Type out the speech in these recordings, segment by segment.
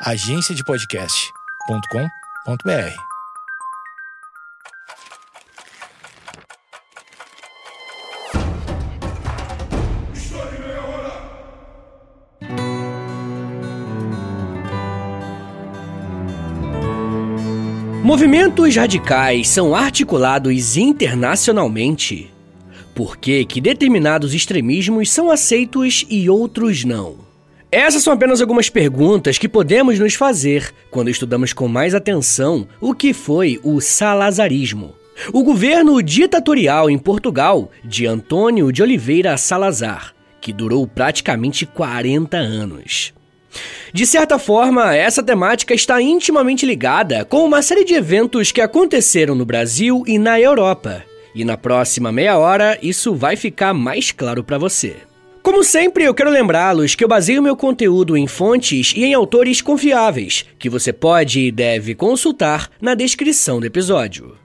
agenciadepodcast.com.br. Movimentos radicais são articulados internacionalmente. Por que, que determinados extremismos são aceitos e outros não? Essas são apenas algumas perguntas que podemos nos fazer quando estudamos com mais atenção o que foi o salazarismo. O governo ditatorial em Portugal de Antônio de Oliveira Salazar, que durou praticamente 40 anos. De certa forma, essa temática está intimamente ligada com uma série de eventos que aconteceram no Brasil e na Europa. E na próxima meia hora isso vai ficar mais claro para você. Como sempre, eu quero lembrá-los que eu baseio meu conteúdo em fontes e em autores confiáveis, que você pode e deve consultar na descrição do episódio.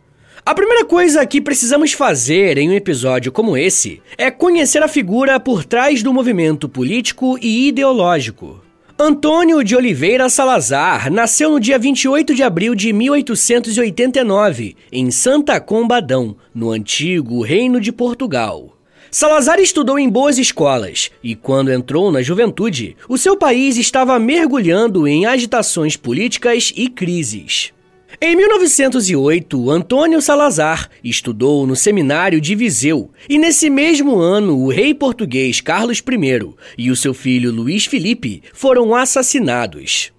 A primeira coisa que precisamos fazer em um episódio como esse é conhecer a figura por trás do movimento político e ideológico. Antônio de Oliveira Salazar nasceu no dia 28 de abril de 1889, em Santa Combadão, no antigo Reino de Portugal. Salazar estudou em boas escolas e, quando entrou na juventude, o seu país estava mergulhando em agitações políticas e crises. Em 1908, Antônio Salazar estudou no seminário de Viseu e, nesse mesmo ano, o rei português Carlos I e o seu filho Luís Felipe foram assassinados.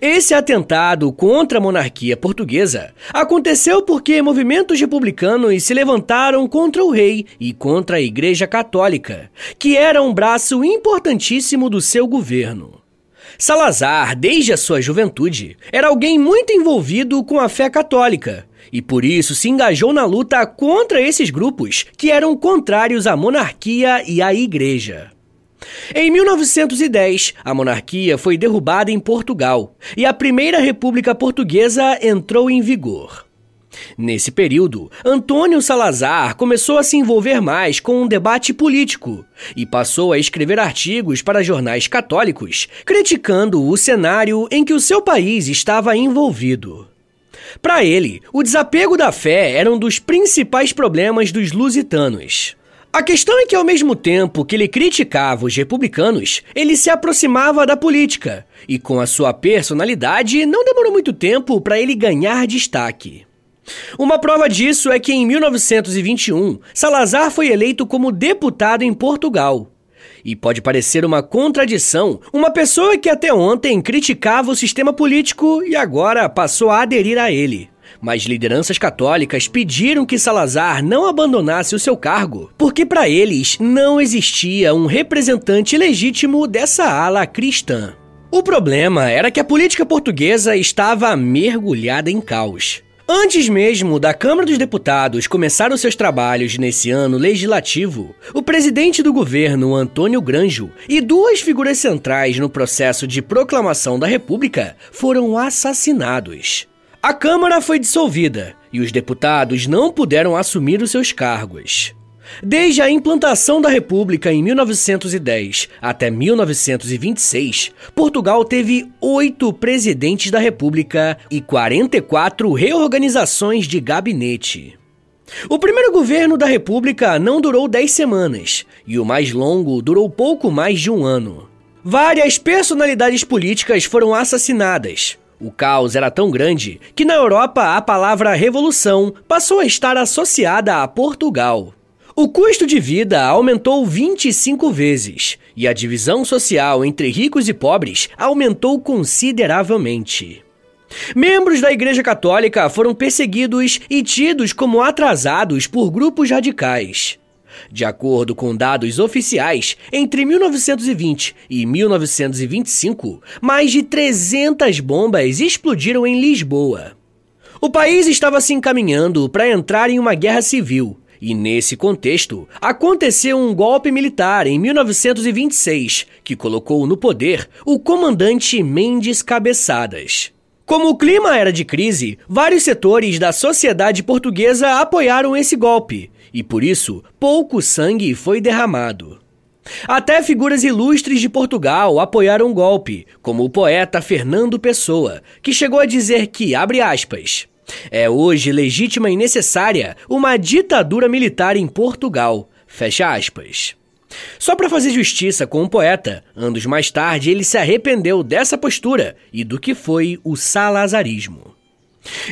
Esse atentado contra a monarquia portuguesa aconteceu porque movimentos republicanos se levantaram contra o rei e contra a Igreja Católica, que era um braço importantíssimo do seu governo. Salazar, desde a sua juventude, era alguém muito envolvido com a fé católica e por isso se engajou na luta contra esses grupos que eram contrários à monarquia e à Igreja. Em 1910, a monarquia foi derrubada em Portugal e a Primeira República Portuguesa entrou em vigor. Nesse período, Antônio Salazar começou a se envolver mais com um debate político e passou a escrever artigos para jornais católicos, criticando o cenário em que o seu país estava envolvido. Para ele, o desapego da fé era um dos principais problemas dos lusitanos. A questão é que, ao mesmo tempo que ele criticava os republicanos, ele se aproximava da política, e com a sua personalidade, não demorou muito tempo para ele ganhar destaque. Uma prova disso é que em 1921, Salazar foi eleito como deputado em Portugal. E pode parecer uma contradição uma pessoa que até ontem criticava o sistema político e agora passou a aderir a ele mas lideranças católicas pediram que Salazar não abandonasse o seu cargo, porque para eles não existia um representante legítimo dessa ala cristã. O problema era que a política portuguesa estava mergulhada em caos. Antes mesmo da Câmara dos Deputados começar os seus trabalhos nesse ano legislativo, o presidente do governo, Antônio Granjo, e duas figuras centrais no processo de proclamação da República foram assassinados. A Câmara foi dissolvida e os deputados não puderam assumir os seus cargos. Desde a implantação da República em 1910 até 1926, Portugal teve oito presidentes da República e 44 reorganizações de gabinete. O primeiro governo da República não durou 10 semanas e o mais longo durou pouco mais de um ano. Várias personalidades políticas foram assassinadas, o caos era tão grande que na Europa a palavra revolução passou a estar associada a Portugal. O custo de vida aumentou 25 vezes e a divisão social entre ricos e pobres aumentou consideravelmente. Membros da Igreja Católica foram perseguidos e tidos como atrasados por grupos radicais. De acordo com dados oficiais, entre 1920 e 1925, mais de 300 bombas explodiram em Lisboa. O país estava se encaminhando para entrar em uma guerra civil. E nesse contexto, aconteceu um golpe militar em 1926 que colocou no poder o comandante Mendes Cabeçadas. Como o clima era de crise, vários setores da sociedade portuguesa apoiaram esse golpe, e por isso pouco sangue foi derramado. Até figuras ilustres de Portugal apoiaram o golpe, como o poeta Fernando Pessoa, que chegou a dizer que, abre aspas, é hoje legítima e necessária uma ditadura militar em Portugal, fecha aspas. Só para fazer justiça com o poeta, anos mais tarde ele se arrependeu dessa postura e do que foi o salazarismo.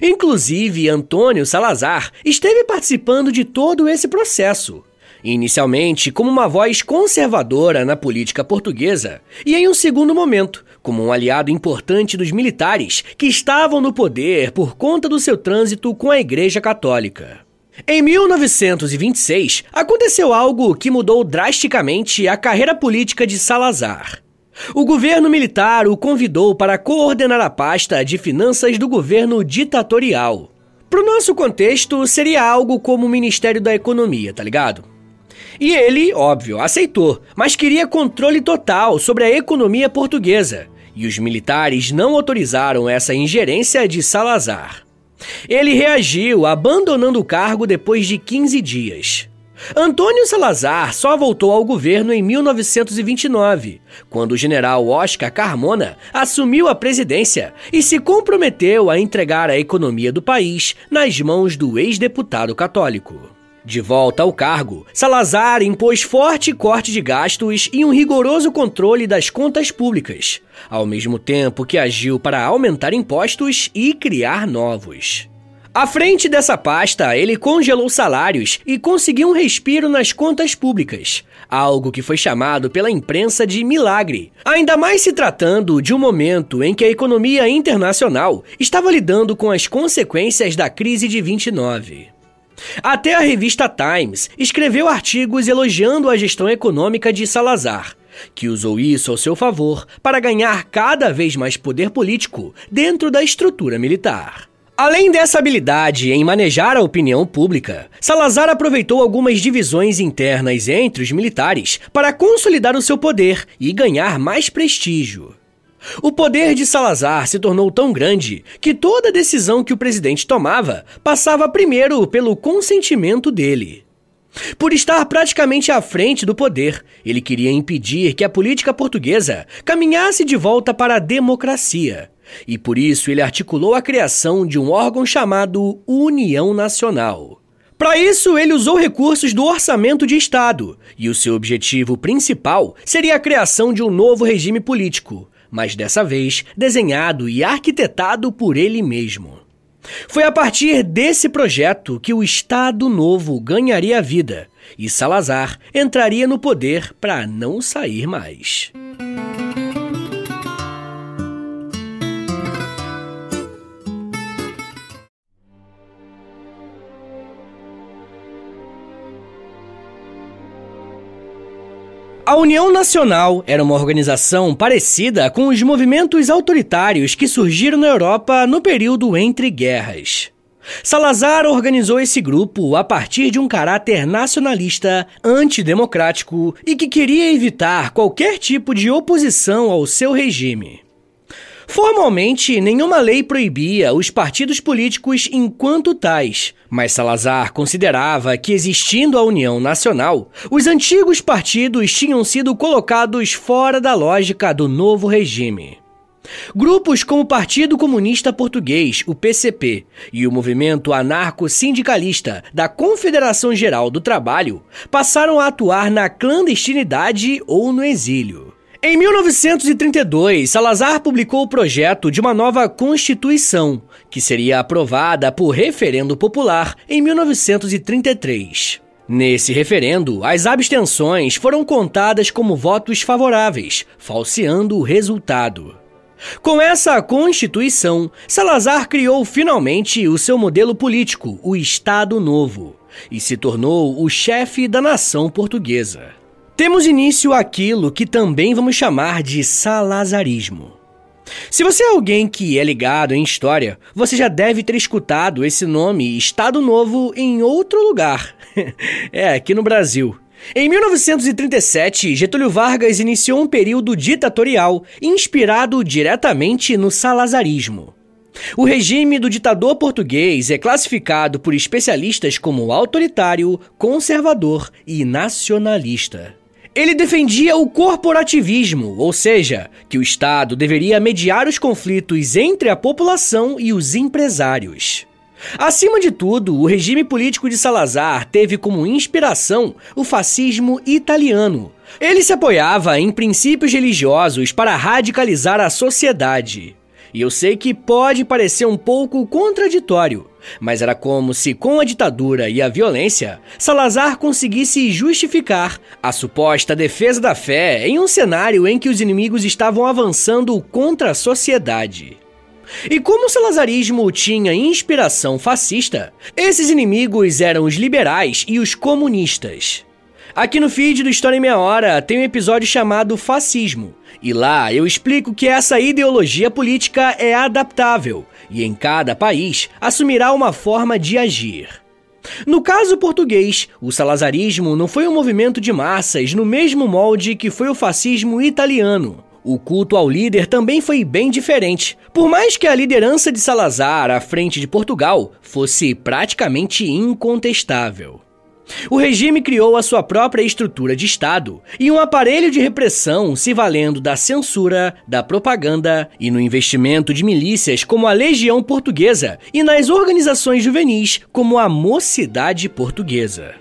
Inclusive, Antônio Salazar esteve participando de todo esse processo. Inicialmente, como uma voz conservadora na política portuguesa, e em um segundo momento, como um aliado importante dos militares que estavam no poder por conta do seu trânsito com a Igreja Católica. Em 1926, aconteceu algo que mudou drasticamente a carreira política de Salazar. O governo militar o convidou para coordenar a pasta de finanças do governo ditatorial. Para o nosso contexto, seria algo como o Ministério da Economia, tá ligado? E ele, óbvio, aceitou, mas queria controle total sobre a economia portuguesa, e os militares não autorizaram essa ingerência de Salazar. Ele reagiu, abandonando o cargo depois de 15 dias. Antônio Salazar só voltou ao governo em 1929, quando o general Oscar Carmona assumiu a presidência e se comprometeu a entregar a economia do país nas mãos do ex-deputado católico. De volta ao cargo, Salazar impôs forte corte de gastos e um rigoroso controle das contas públicas, ao mesmo tempo que agiu para aumentar impostos e criar novos. À frente dessa pasta, ele congelou salários e conseguiu um respiro nas contas públicas, algo que foi chamado pela imprensa de milagre, ainda mais se tratando de um momento em que a economia internacional estava lidando com as consequências da crise de 29. Até a revista Times escreveu artigos elogiando a gestão econômica de Salazar, que usou isso ao seu favor para ganhar cada vez mais poder político dentro da estrutura militar. Além dessa habilidade em manejar a opinião pública, Salazar aproveitou algumas divisões internas entre os militares para consolidar o seu poder e ganhar mais prestígio. O poder de Salazar se tornou tão grande que toda decisão que o presidente tomava passava primeiro pelo consentimento dele. Por estar praticamente à frente do poder, ele queria impedir que a política portuguesa caminhasse de volta para a democracia. E por isso ele articulou a criação de um órgão chamado União Nacional. Para isso, ele usou recursos do orçamento de Estado, e o seu objetivo principal seria a criação de um novo regime político, mas dessa vez desenhado e arquitetado por ele mesmo. Foi a partir desse projeto que o Estado Novo ganharia vida e Salazar entraria no poder para não sair mais. A União Nacional era uma organização parecida com os movimentos autoritários que surgiram na Europa no período entre guerras. Salazar organizou esse grupo a partir de um caráter nacionalista, antidemocrático e que queria evitar qualquer tipo de oposição ao seu regime. Formalmente, nenhuma lei proibia os partidos políticos enquanto tais, mas Salazar considerava que, existindo a União Nacional, os antigos partidos tinham sido colocados fora da lógica do novo regime. Grupos como o Partido Comunista Português, o PCP, e o movimento anarco-sindicalista da Confederação Geral do Trabalho passaram a atuar na clandestinidade ou no exílio. Em 1932, Salazar publicou o projeto de uma nova Constituição, que seria aprovada por referendo popular em 1933. Nesse referendo, as abstenções foram contadas como votos favoráveis, falseando o resultado. Com essa Constituição, Salazar criou finalmente o seu modelo político, o Estado Novo, e se tornou o chefe da nação portuguesa. Temos início aquilo que também vamos chamar de salazarismo. Se você é alguém que é ligado em história, você já deve ter escutado esse nome Estado Novo em outro lugar. é, aqui no Brasil. Em 1937, Getúlio Vargas iniciou um período ditatorial inspirado diretamente no salazarismo. O regime do ditador português é classificado por especialistas como autoritário, conservador e nacionalista. Ele defendia o corporativismo, ou seja, que o Estado deveria mediar os conflitos entre a população e os empresários. Acima de tudo, o regime político de Salazar teve como inspiração o fascismo italiano. Ele se apoiava em princípios religiosos para radicalizar a sociedade. E eu sei que pode parecer um pouco contraditório, mas era como se, com a ditadura e a violência, Salazar conseguisse justificar a suposta defesa da fé em um cenário em que os inimigos estavam avançando contra a sociedade. E como o salazarismo tinha inspiração fascista, esses inimigos eram os liberais e os comunistas. Aqui no feed do História em Meia Hora tem um episódio chamado Fascismo, e lá eu explico que essa ideologia política é adaptável e em cada país assumirá uma forma de agir. No caso português, o salazarismo não foi um movimento de massas no mesmo molde que foi o fascismo italiano. O culto ao líder também foi bem diferente, por mais que a liderança de Salazar à frente de Portugal fosse praticamente incontestável. O regime criou a sua própria estrutura de Estado e um aparelho de repressão se valendo da censura, da propaganda e no investimento de milícias como a Legião Portuguesa e nas organizações juvenis como a Mocidade Portuguesa.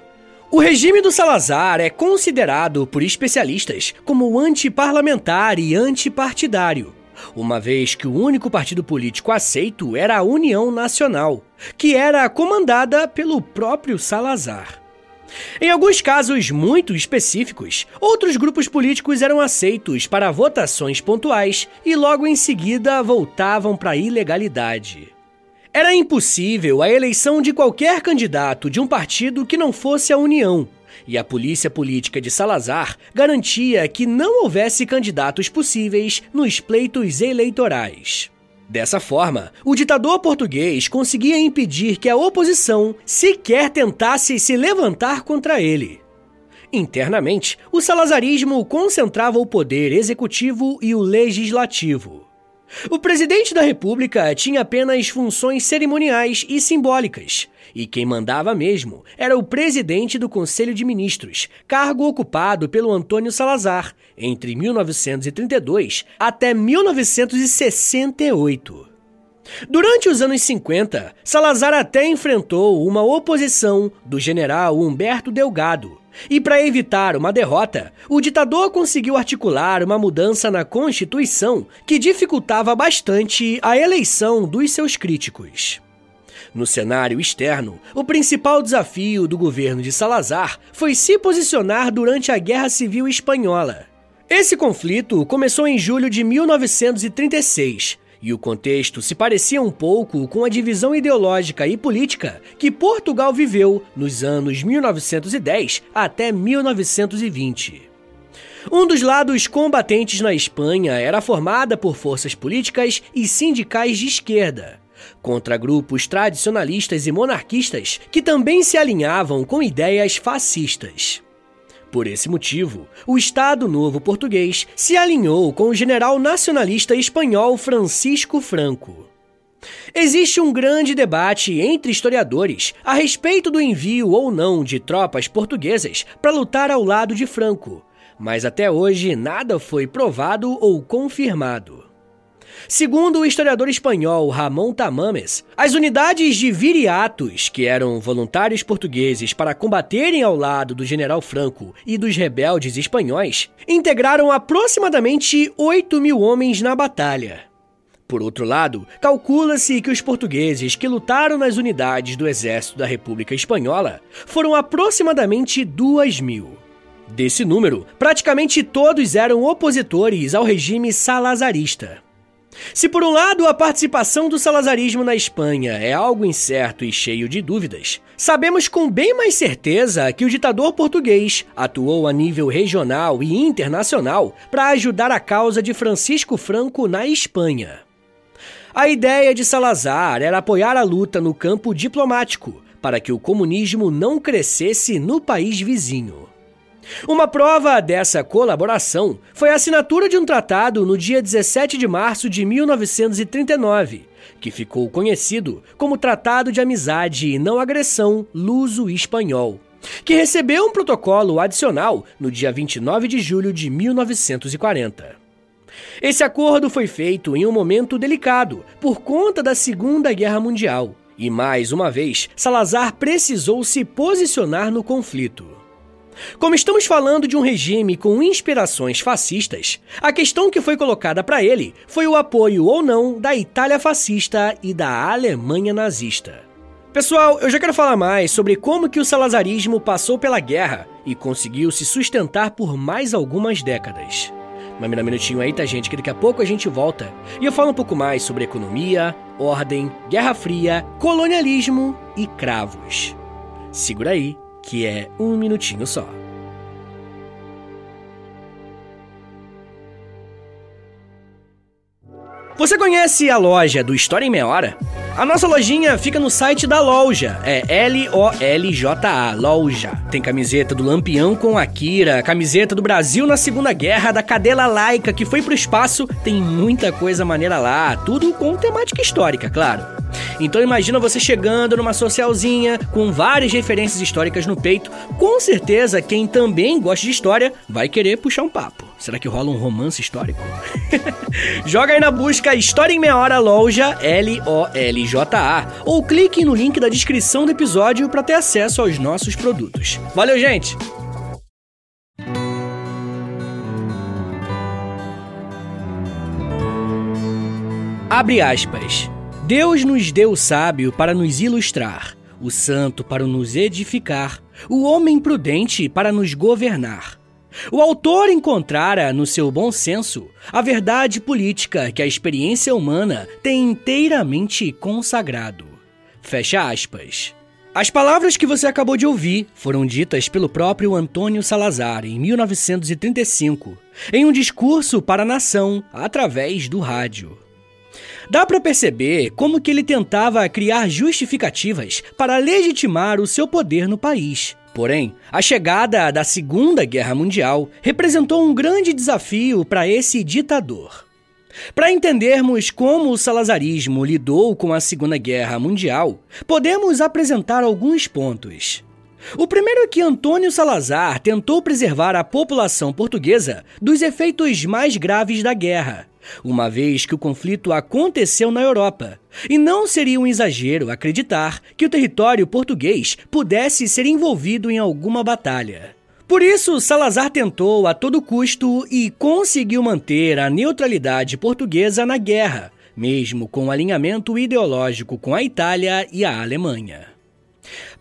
O regime do Salazar é considerado por especialistas como antiparlamentar e antipartidário, uma vez que o único partido político aceito era a União Nacional, que era comandada pelo próprio Salazar. Em alguns casos muito específicos, outros grupos políticos eram aceitos para votações pontuais e logo em seguida voltavam para a ilegalidade. Era impossível a eleição de qualquer candidato de um partido que não fosse a União, e a polícia política de Salazar garantia que não houvesse candidatos possíveis nos pleitos eleitorais. Dessa forma, o ditador português conseguia impedir que a oposição sequer tentasse se levantar contra ele. Internamente, o salazarismo concentrava o poder executivo e o legislativo. O presidente da República tinha apenas funções cerimoniais e simbólicas, e quem mandava mesmo era o presidente do Conselho de Ministros, cargo ocupado pelo Antônio Salazar entre 1932 até 1968. Durante os anos 50, Salazar até enfrentou uma oposição do general Humberto Delgado, e para evitar uma derrota, o ditador conseguiu articular uma mudança na Constituição que dificultava bastante a eleição dos seus críticos. No cenário externo, o principal desafio do governo de Salazar foi se posicionar durante a Guerra Civil Espanhola. Esse conflito começou em julho de 1936 e o contexto se parecia um pouco com a divisão ideológica e política que Portugal viveu nos anos 1910 até 1920. Um dos lados combatentes na Espanha era formada por forças políticas e sindicais de esquerda, contra grupos tradicionalistas e monarquistas que também se alinhavam com ideias fascistas. Por esse motivo, o Estado Novo Português se alinhou com o general nacionalista espanhol Francisco Franco. Existe um grande debate entre historiadores a respeito do envio ou não de tropas portuguesas para lutar ao lado de Franco, mas até hoje nada foi provado ou confirmado. Segundo o historiador espanhol Ramon Tamames, as unidades de viriatos, que eram voluntários portugueses para combaterem ao lado do general Franco e dos rebeldes espanhóis, integraram aproximadamente 8 mil homens na batalha. Por outro lado, calcula-se que os portugueses que lutaram nas unidades do exército da República Espanhola foram aproximadamente 2 mil. Desse número, praticamente todos eram opositores ao regime salazarista. Se por um lado a participação do salazarismo na Espanha é algo incerto e cheio de dúvidas, sabemos com bem mais certeza que o ditador português atuou a nível regional e internacional para ajudar a causa de Francisco Franco na Espanha. A ideia de Salazar era apoiar a luta no campo diplomático para que o comunismo não crescesse no país vizinho. Uma prova dessa colaboração foi a assinatura de um tratado no dia 17 de março de 1939, que ficou conhecido como Tratado de Amizade e Não Agressão Luso-Espanhol, que recebeu um protocolo adicional no dia 29 de julho de 1940. Esse acordo foi feito em um momento delicado por conta da Segunda Guerra Mundial, e mais uma vez Salazar precisou se posicionar no conflito. Como estamos falando de um regime com inspirações fascistas, a questão que foi colocada para ele foi o apoio ou não da Itália fascista e da Alemanha nazista. Pessoal, eu já quero falar mais sobre como que o salazarismo passou pela guerra e conseguiu se sustentar por mais algumas décadas. Mas dá um minutinho aí, tá, gente? Que daqui a pouco a gente volta e eu falo um pouco mais sobre economia, ordem, Guerra Fria, colonialismo e cravos. Segura aí, que é um minutinho só. Você conhece a loja do História em Meia Hora? A nossa lojinha fica no site da loja, é L-O-L-J-A, loja. Tem camiseta do Lampião com Akira, camiseta do Brasil na Segunda Guerra, da cadela laica que foi pro espaço, tem muita coisa maneira lá, tudo com temática histórica, claro. Então imagina você chegando numa socialzinha com várias referências históricas no peito, com certeza quem também gosta de história vai querer puxar um papo. Será que rola um romance histórico? Joga aí na busca História em Meia Hora Loja, L-O-L-J-A, ou clique no link da descrição do episódio para ter acesso aos nossos produtos. Valeu, gente! Abre aspas. Deus nos deu o sábio para nos ilustrar, o santo para nos edificar, o homem prudente para nos governar. O autor encontrara no seu bom senso a verdade política que a experiência humana tem inteiramente consagrado. Fecha aspas. As palavras que você acabou de ouvir foram ditas pelo próprio Antônio Salazar em 1935, em um discurso para a nação através do rádio. Dá para perceber como que ele tentava criar justificativas para legitimar o seu poder no país. Porém, a chegada da Segunda Guerra Mundial representou um grande desafio para esse ditador. Para entendermos como o salazarismo lidou com a Segunda Guerra Mundial, podemos apresentar alguns pontos. O primeiro é que Antônio Salazar tentou preservar a população portuguesa dos efeitos mais graves da guerra, uma vez que o conflito aconteceu na Europa. E não seria um exagero acreditar que o território português pudesse ser envolvido em alguma batalha. Por isso, Salazar tentou a todo custo e conseguiu manter a neutralidade portuguesa na guerra, mesmo com alinhamento ideológico com a Itália e a Alemanha.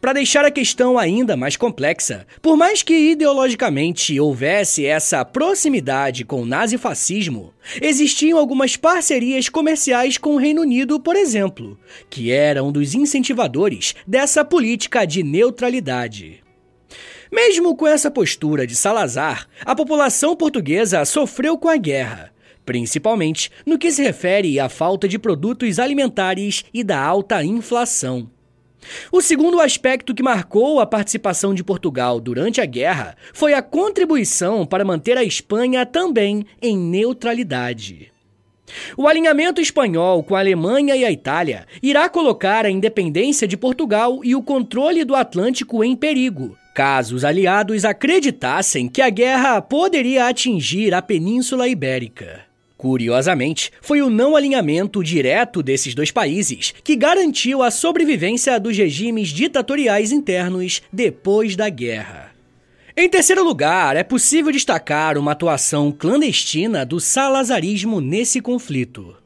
Para deixar a questão ainda mais complexa, por mais que ideologicamente houvesse essa proximidade com o nazifascismo, existiam algumas parcerias comerciais com o Reino Unido, por exemplo, que era um dos incentivadores dessa política de neutralidade. Mesmo com essa postura de Salazar, a população portuguesa sofreu com a guerra, principalmente no que se refere à falta de produtos alimentares e da alta inflação. O segundo aspecto que marcou a participação de Portugal durante a guerra foi a contribuição para manter a Espanha também em neutralidade. O alinhamento espanhol com a Alemanha e a Itália irá colocar a independência de Portugal e o controle do Atlântico em perigo, caso os aliados acreditassem que a guerra poderia atingir a Península Ibérica. Curiosamente, foi o não alinhamento direto desses dois países que garantiu a sobrevivência dos regimes ditatoriais internos depois da guerra. Em terceiro lugar, é possível destacar uma atuação clandestina do salazarismo nesse conflito.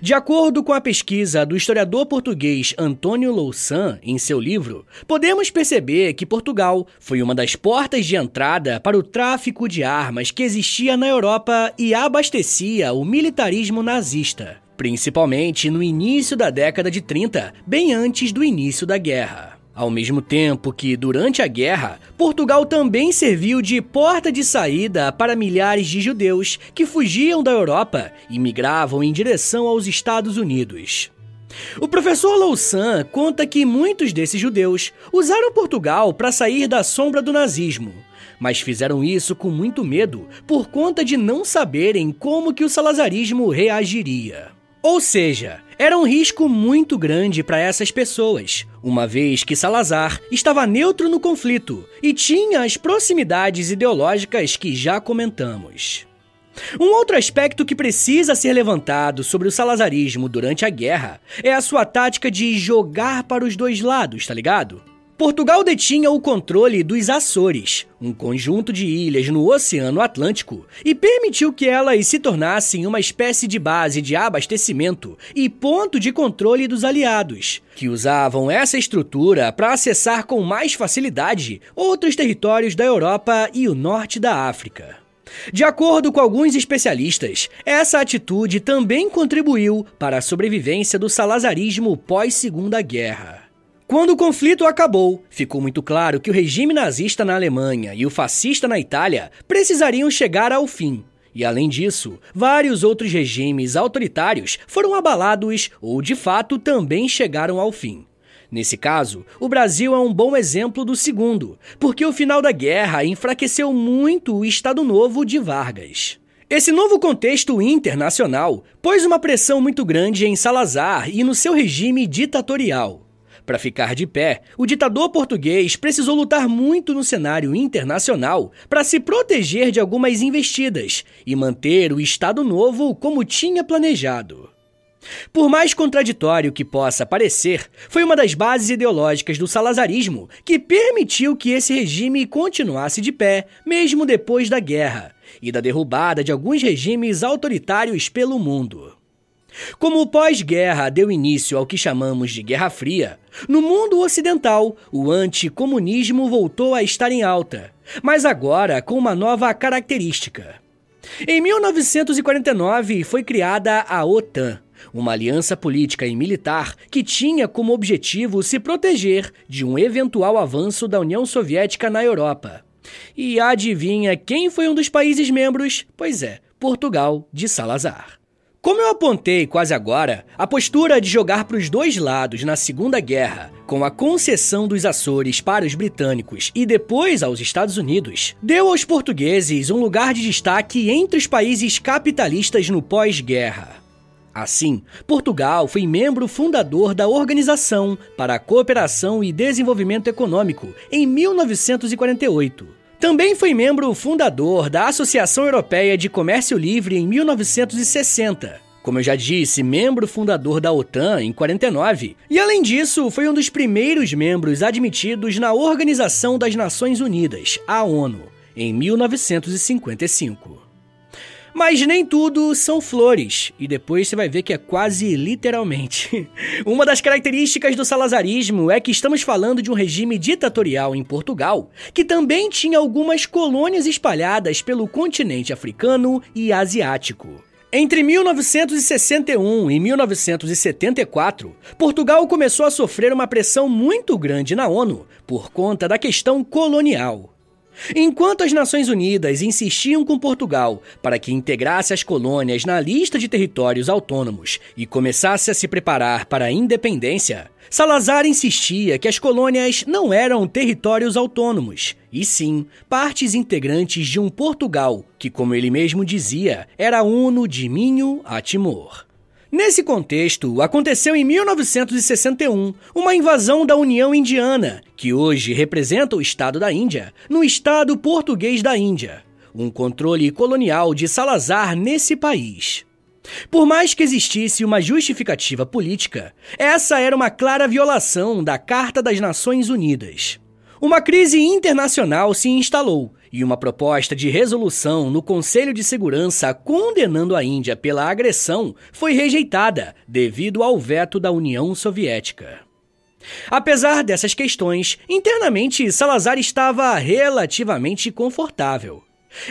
De acordo com a pesquisa do historiador português Antônio Louçã em seu livro, podemos perceber que Portugal foi uma das portas de entrada para o tráfico de armas que existia na Europa e abastecia o militarismo nazista, principalmente no início da década de 30, bem antes do início da guerra. Ao mesmo tempo que, durante a guerra, Portugal também serviu de porta de saída para milhares de judeus que fugiam da Europa e migravam em direção aos Estados Unidos. O professor Louçã conta que muitos desses judeus usaram Portugal para sair da sombra do nazismo, mas fizeram isso com muito medo por conta de não saberem como que o salazarismo reagiria. Ou seja, era um risco muito grande para essas pessoas, uma vez que Salazar estava neutro no conflito e tinha as proximidades ideológicas que já comentamos. Um outro aspecto que precisa ser levantado sobre o salazarismo durante a guerra é a sua tática de jogar para os dois lados, tá ligado? Portugal detinha o controle dos Açores, um conjunto de ilhas no Oceano Atlântico, e permitiu que elas se tornassem uma espécie de base de abastecimento e ponto de controle dos aliados, que usavam essa estrutura para acessar com mais facilidade outros territórios da Europa e o norte da África. De acordo com alguns especialistas, essa atitude também contribuiu para a sobrevivência do salazarismo pós-Segunda Guerra. Quando o conflito acabou, ficou muito claro que o regime nazista na Alemanha e o fascista na Itália precisariam chegar ao fim. E além disso, vários outros regimes autoritários foram abalados ou de fato também chegaram ao fim. Nesse caso, o Brasil é um bom exemplo do segundo, porque o final da guerra enfraqueceu muito o Estado Novo de Vargas. Esse novo contexto internacional pôs uma pressão muito grande em Salazar e no seu regime ditatorial. Para ficar de pé, o ditador português precisou lutar muito no cenário internacional para se proteger de algumas investidas e manter o Estado Novo como tinha planejado. Por mais contraditório que possa parecer, foi uma das bases ideológicas do salazarismo que permitiu que esse regime continuasse de pé, mesmo depois da guerra, e da derrubada de alguns regimes autoritários pelo mundo. Como o pós-guerra deu início ao que chamamos de Guerra Fria, no mundo ocidental, o anticomunismo voltou a estar em alta, mas agora com uma nova característica. Em 1949 foi criada a OTAN, uma aliança política e militar que tinha como objetivo se proteger de um eventual avanço da União Soviética na Europa. E adivinha quem foi um dos países membros? Pois é, Portugal de Salazar. Como eu apontei quase agora, a postura de jogar para os dois lados na Segunda Guerra, com a concessão dos Açores para os britânicos e depois aos Estados Unidos, deu aos portugueses um lugar de destaque entre os países capitalistas no pós-guerra. Assim, Portugal foi membro fundador da Organização para a Cooperação e Desenvolvimento Econômico em 1948 também foi membro fundador da Associação Europeia de Comércio Livre em 1960. Como eu já disse, membro fundador da OTAN em 49, e além disso, foi um dos primeiros membros admitidos na Organização das Nações Unidas, a ONU, em 1955. Mas nem tudo são flores, e depois você vai ver que é quase literalmente. Uma das características do salazarismo é que estamos falando de um regime ditatorial em Portugal, que também tinha algumas colônias espalhadas pelo continente africano e asiático. Entre 1961 e 1974, Portugal começou a sofrer uma pressão muito grande na ONU por conta da questão colonial. Enquanto as Nações Unidas insistiam com Portugal para que integrasse as colônias na lista de territórios autônomos e começasse a se preparar para a independência, Salazar insistia que as colônias não eram territórios autônomos, e sim partes integrantes de um Portugal que, como ele mesmo dizia, era uno de Minho a Timor. Nesse contexto, aconteceu em 1961 uma invasão da União Indiana, que hoje representa o Estado da Índia, no Estado português da Índia, um controle colonial de Salazar nesse país. Por mais que existisse uma justificativa política, essa era uma clara violação da Carta das Nações Unidas. Uma crise internacional se instalou e uma proposta de resolução no Conselho de Segurança condenando a Índia pela agressão foi rejeitada devido ao veto da União Soviética. Apesar dessas questões, internamente Salazar estava relativamente confortável.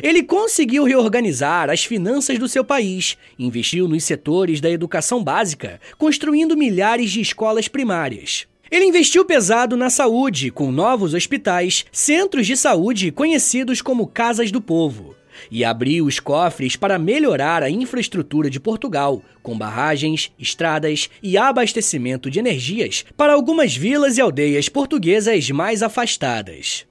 Ele conseguiu reorganizar as finanças do seu país, investiu nos setores da educação básica, construindo milhares de escolas primárias. Ele investiu pesado na saúde, com novos hospitais, centros de saúde conhecidos como Casas do Povo, e abriu os cofres para melhorar a infraestrutura de Portugal, com barragens, estradas e abastecimento de energias para algumas vilas e aldeias portuguesas mais afastadas.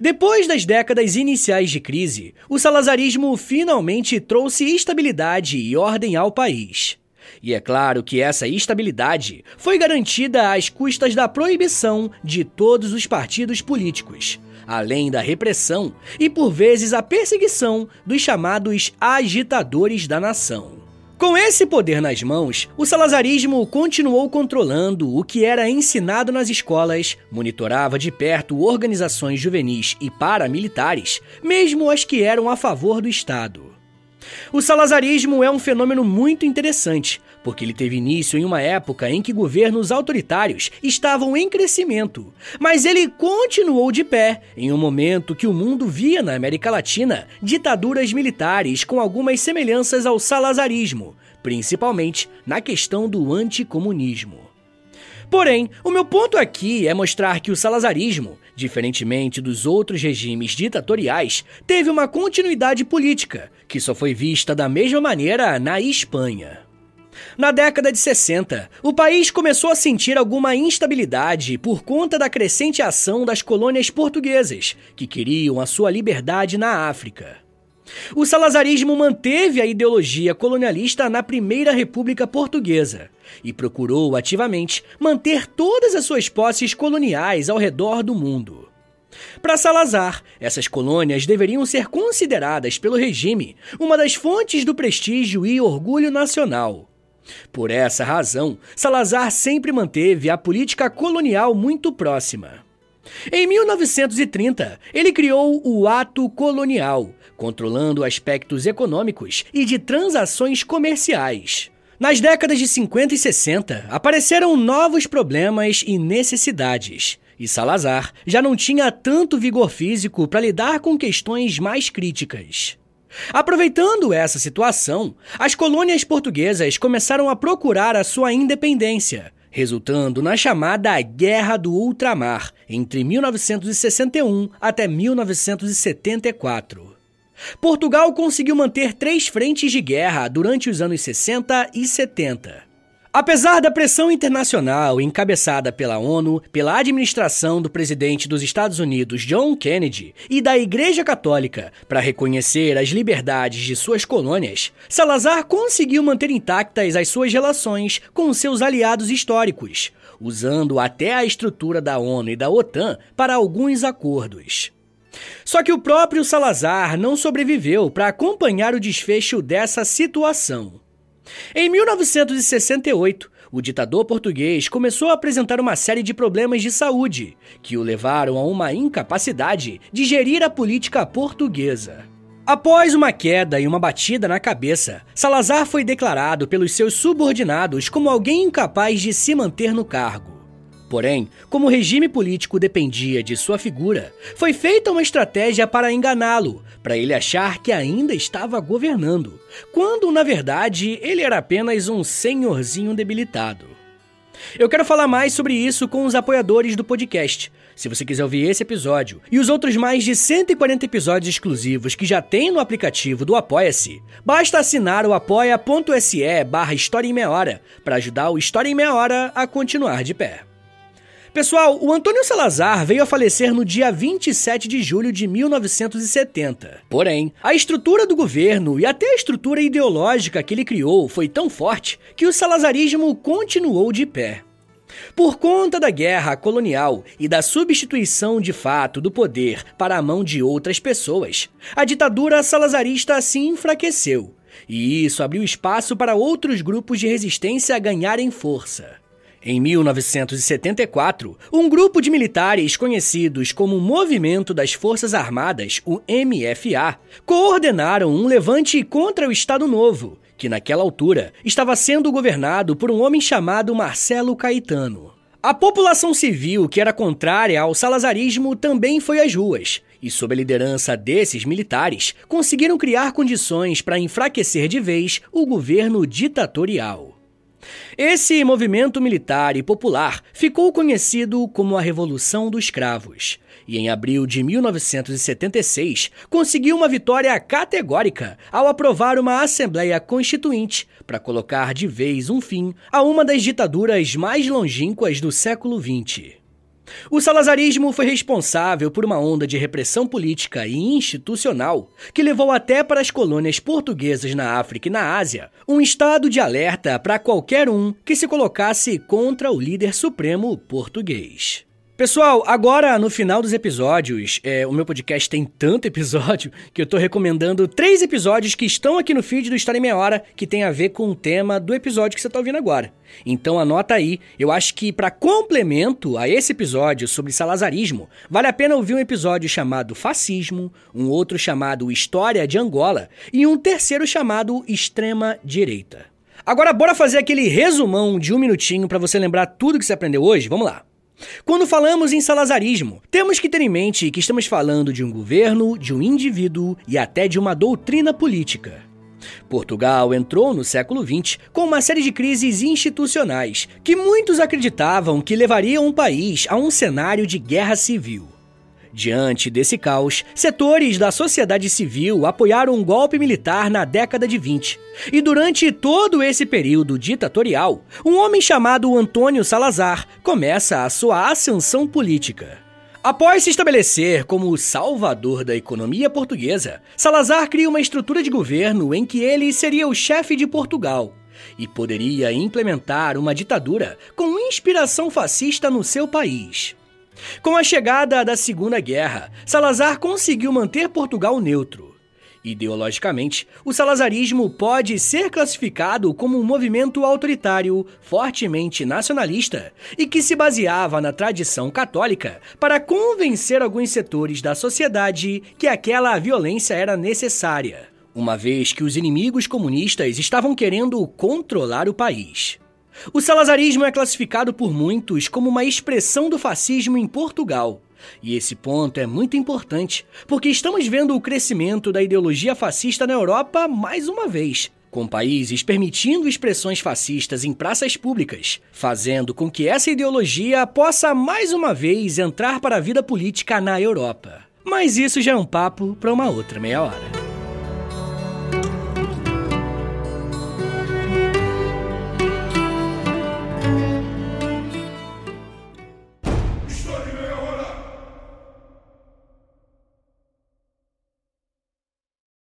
Depois das décadas iniciais de crise, o salazarismo finalmente trouxe estabilidade e ordem ao país. E é claro que essa estabilidade foi garantida às custas da proibição de todos os partidos políticos, além da repressão e, por vezes, a perseguição dos chamados agitadores da nação. Com esse poder nas mãos, o salazarismo continuou controlando o que era ensinado nas escolas, monitorava de perto organizações juvenis e paramilitares, mesmo as que eram a favor do Estado. O salazarismo é um fenômeno muito interessante, porque ele teve início em uma época em que governos autoritários estavam em crescimento, mas ele continuou de pé em um momento que o mundo via na América Latina ditaduras militares com algumas semelhanças ao salazarismo, principalmente na questão do anticomunismo. Porém, o meu ponto aqui é mostrar que o salazarismo, diferentemente dos outros regimes ditatoriais, teve uma continuidade política, que só foi vista da mesma maneira na Espanha. Na década de 60, o país começou a sentir alguma instabilidade por conta da crescente ação das colônias portuguesas, que queriam a sua liberdade na África. O salazarismo manteve a ideologia colonialista na Primeira República Portuguesa e procurou ativamente manter todas as suas posses coloniais ao redor do mundo. Para Salazar, essas colônias deveriam ser consideradas pelo regime uma das fontes do prestígio e orgulho nacional. Por essa razão, Salazar sempre manteve a política colonial muito próxima. Em 1930, ele criou o Ato Colonial, controlando aspectos econômicos e de transações comerciais. Nas décadas de 50 e 60, apareceram novos problemas e necessidades, e Salazar já não tinha tanto vigor físico para lidar com questões mais críticas. Aproveitando essa situação, as colônias portuguesas começaram a procurar a sua independência, resultando na chamada Guerra do Ultramar, entre 1961 até 1974. Portugal conseguiu manter três frentes de guerra durante os anos 60 e 70. Apesar da pressão internacional encabeçada pela ONU, pela administração do presidente dos Estados Unidos John Kennedy e da Igreja Católica para reconhecer as liberdades de suas colônias, Salazar conseguiu manter intactas as suas relações com seus aliados históricos, usando até a estrutura da ONU e da OTAN para alguns acordos. Só que o próprio Salazar não sobreviveu para acompanhar o desfecho dessa situação. Em 1968, o ditador português começou a apresentar uma série de problemas de saúde que o levaram a uma incapacidade de gerir a política portuguesa. Após uma queda e uma batida na cabeça, Salazar foi declarado pelos seus subordinados como alguém incapaz de se manter no cargo. Porém, como o regime político dependia de sua figura, foi feita uma estratégia para enganá-lo, para ele achar que ainda estava governando, quando na verdade ele era apenas um senhorzinho debilitado. Eu quero falar mais sobre isso com os apoiadores do podcast. Se você quiser ouvir esse episódio e os outros mais de 140 episódios exclusivos que já tem no aplicativo do Apoia-se, basta assinar o apoia.se barra História em Meia Hora para ajudar o História em Meia Hora a continuar de pé. Pessoal, o Antônio Salazar veio a falecer no dia 27 de julho de 1970. Porém, a estrutura do governo e até a estrutura ideológica que ele criou foi tão forte que o salazarismo continuou de pé. Por conta da guerra colonial e da substituição de fato do poder para a mão de outras pessoas, a ditadura salazarista se enfraqueceu, e isso abriu espaço para outros grupos de resistência ganharem força. Em 1974, um grupo de militares conhecidos como Movimento das Forças Armadas, o MFA, coordenaram um levante contra o Estado Novo, que naquela altura estava sendo governado por um homem chamado Marcelo Caetano. A população civil que era contrária ao salazarismo também foi às ruas, e sob a liderança desses militares, conseguiram criar condições para enfraquecer de vez o governo ditatorial. Esse movimento militar e popular ficou conhecido como a Revolução dos Cravos e, em abril de 1976, conseguiu uma vitória categórica ao aprovar uma Assembleia Constituinte para colocar de vez um fim a uma das ditaduras mais longínquas do século XX. O salazarismo foi responsável por uma onda de repressão política e institucional que levou até para as colônias portuguesas na África e na Ásia um estado de alerta para qualquer um que se colocasse contra o líder supremo português. Pessoal, agora no final dos episódios, é, o meu podcast tem tanto episódio que eu tô recomendando três episódios que estão aqui no feed do História em Meia Hora que tem a ver com o tema do episódio que você tá ouvindo agora. Então anota aí, eu acho que para complemento a esse episódio sobre salazarismo, vale a pena ouvir um episódio chamado Fascismo, um outro chamado História de Angola e um terceiro chamado Extrema Direita. Agora bora fazer aquele resumão de um minutinho para você lembrar tudo que você aprendeu hoje? Vamos lá. Quando falamos em salazarismo, temos que ter em mente que estamos falando de um governo, de um indivíduo e até de uma doutrina política. Portugal entrou no século XX com uma série de crises institucionais que muitos acreditavam que levariam o país a um cenário de guerra civil. Diante desse caos, setores da sociedade civil apoiaram um golpe militar na década de 20. E durante todo esse período ditatorial, um homem chamado Antônio Salazar começa a sua ascensão política. Após se estabelecer como o salvador da economia portuguesa, Salazar cria uma estrutura de governo em que ele seria o chefe de Portugal e poderia implementar uma ditadura com inspiração fascista no seu país. Com a chegada da Segunda Guerra, Salazar conseguiu manter Portugal neutro. Ideologicamente, o salazarismo pode ser classificado como um movimento autoritário, fortemente nacionalista e que se baseava na tradição católica para convencer alguns setores da sociedade que aquela violência era necessária, uma vez que os inimigos comunistas estavam querendo controlar o país. O salazarismo é classificado por muitos como uma expressão do fascismo em Portugal. E esse ponto é muito importante, porque estamos vendo o crescimento da ideologia fascista na Europa mais uma vez, com países permitindo expressões fascistas em praças públicas, fazendo com que essa ideologia possa mais uma vez entrar para a vida política na Europa. Mas isso já é um papo para uma outra meia hora.